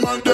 them and them.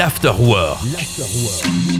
l'Afterwork.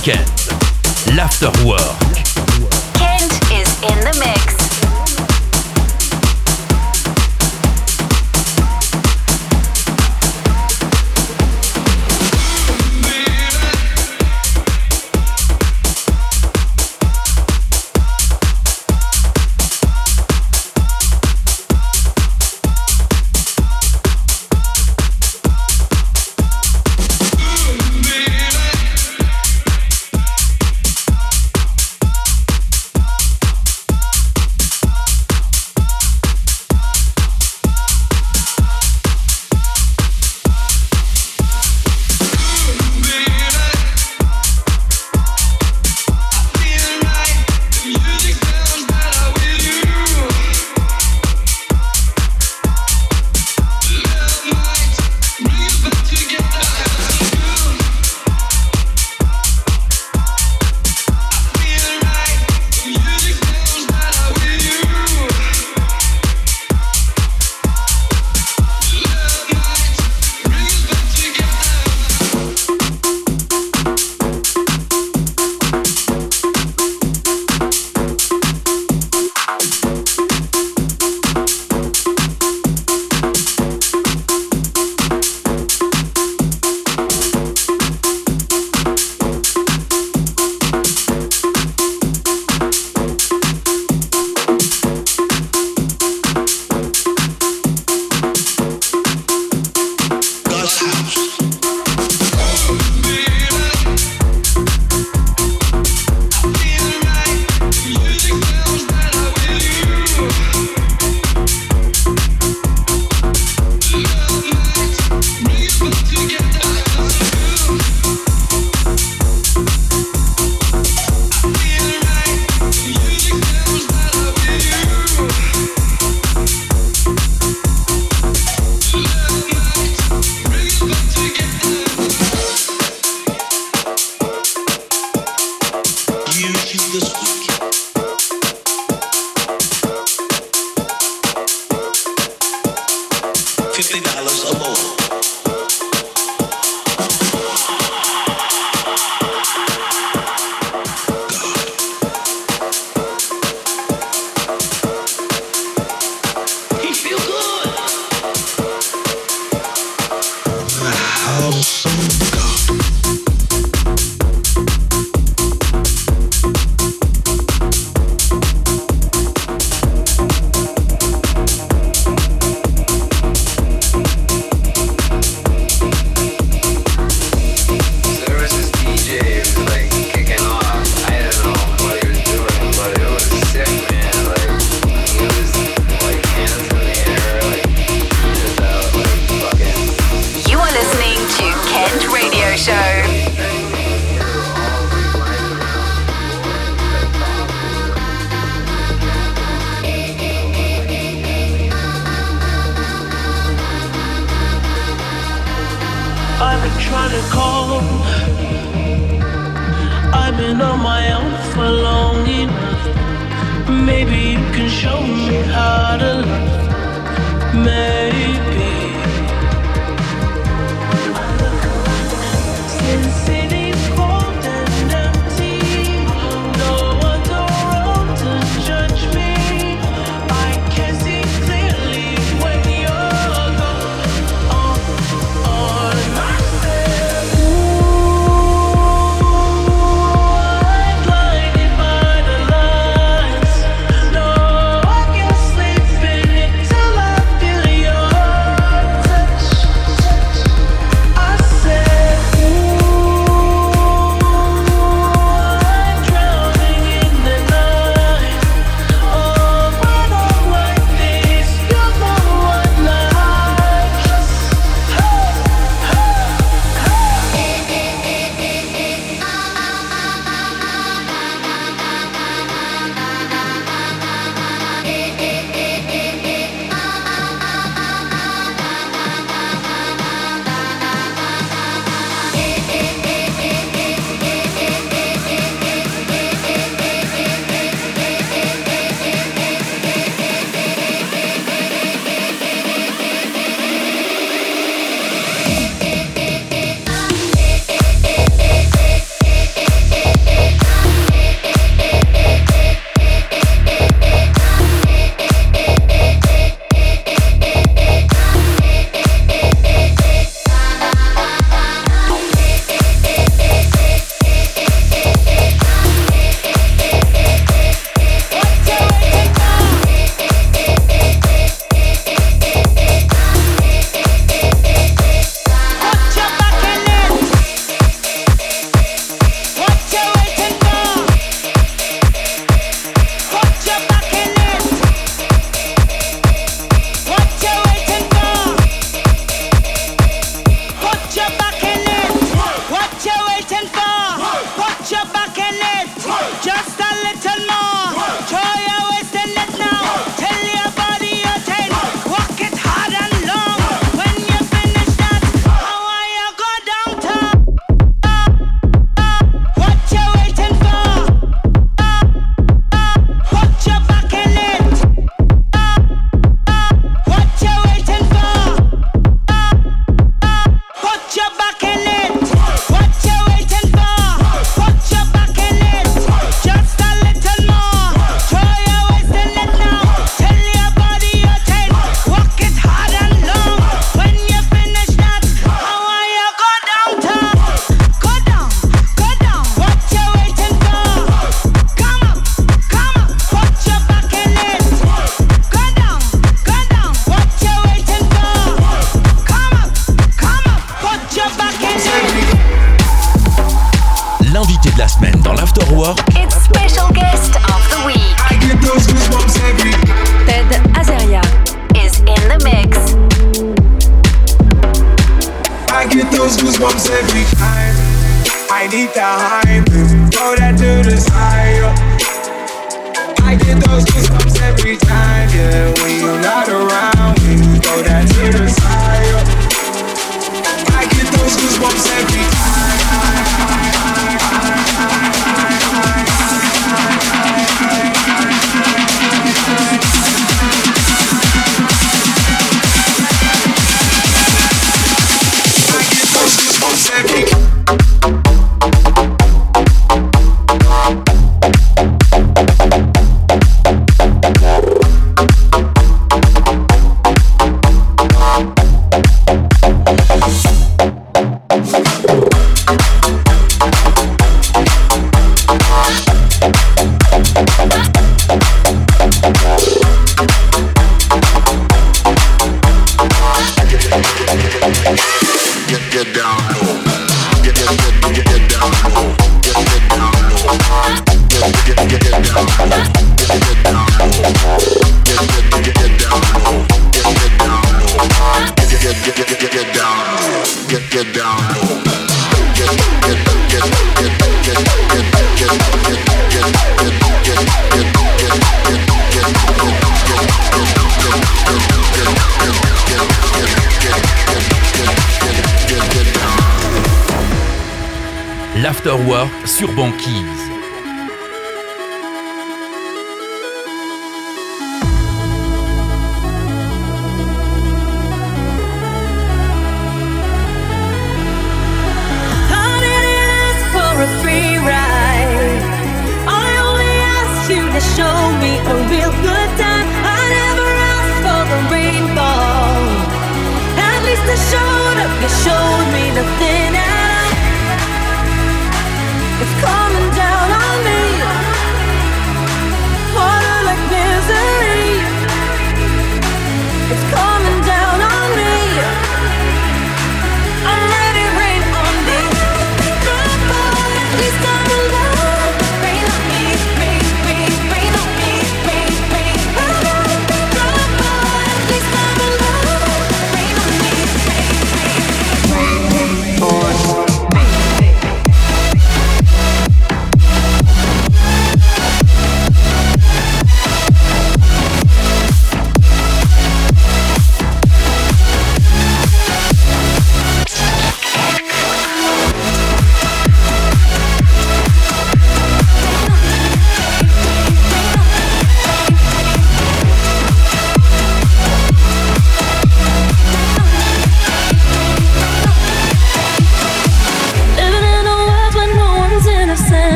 Banquise,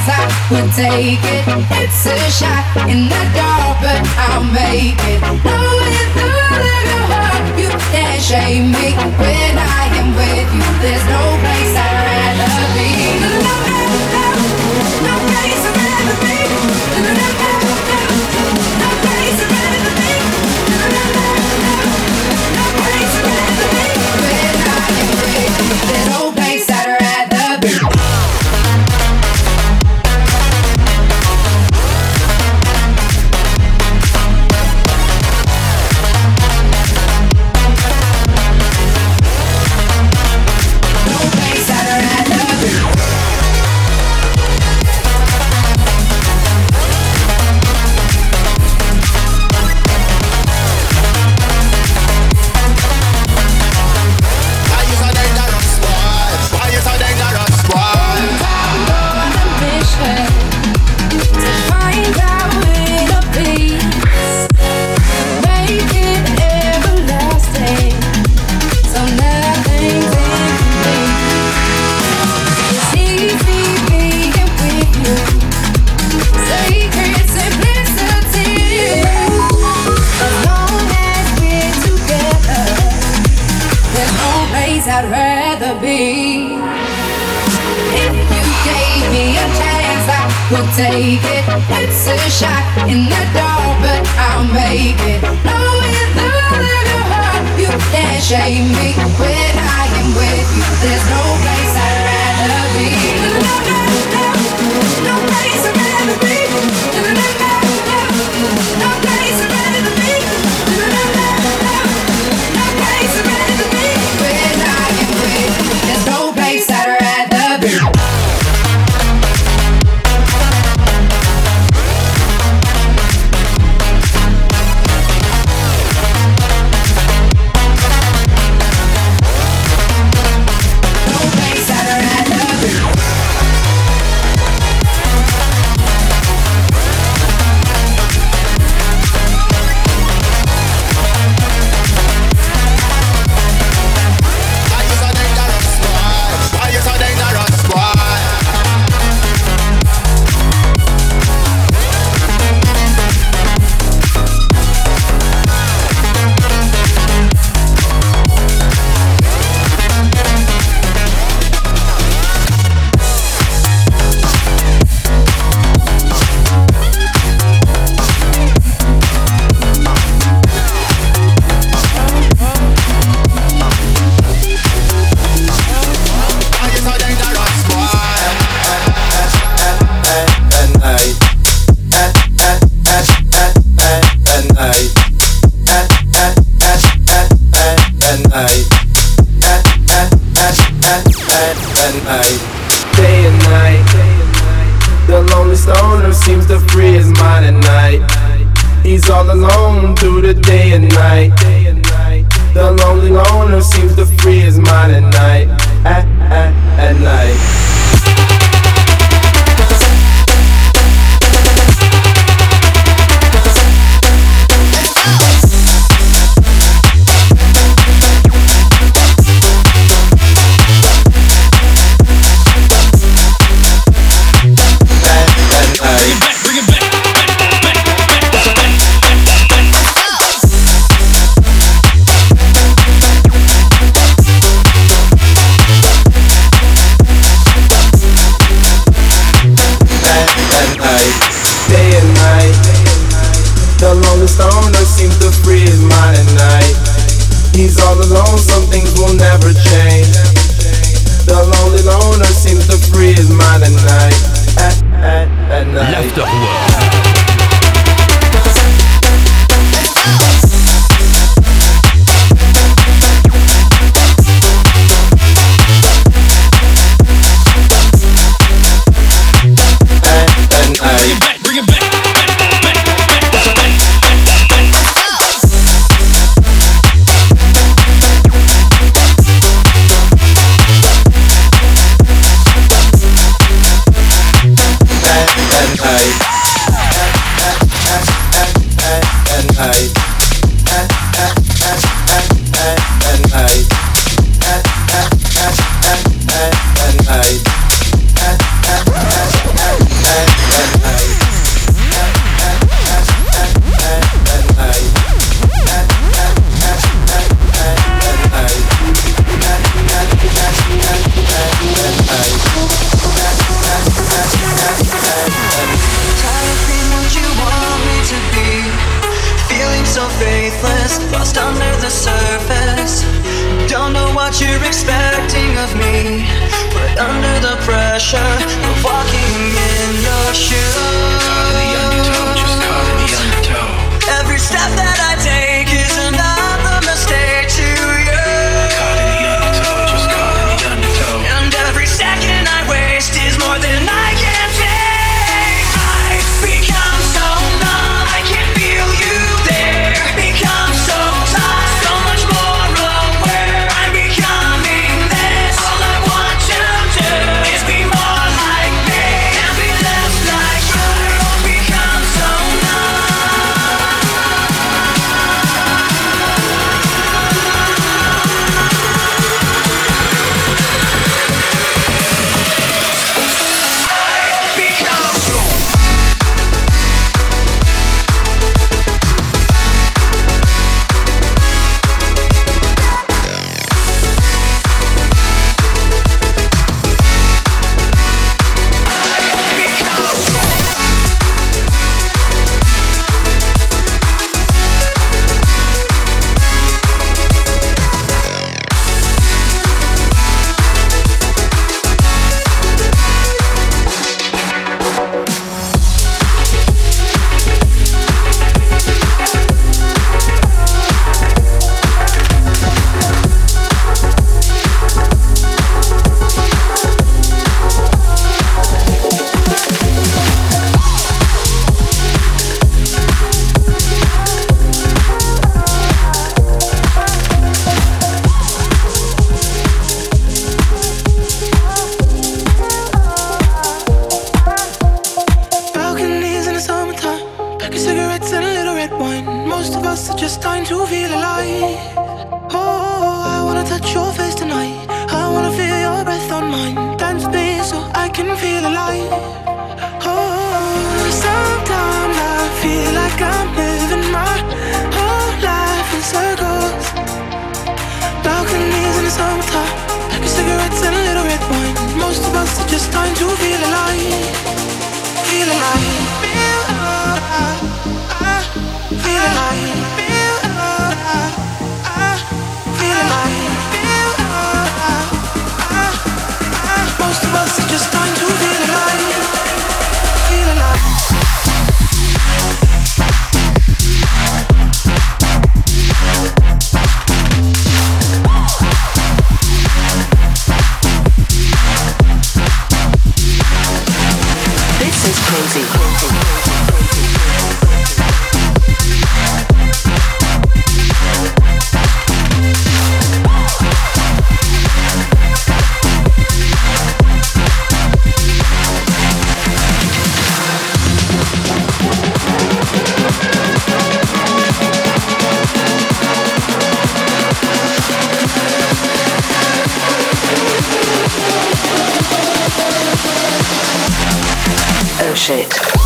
chance I would take it. It's a shot in the dark, but I'll make it. Knowing through the heart, you can't shame me when I am with you. There's no place I'd rather be. you're expecting of me. But under the pressure of walking in your shoes. shit.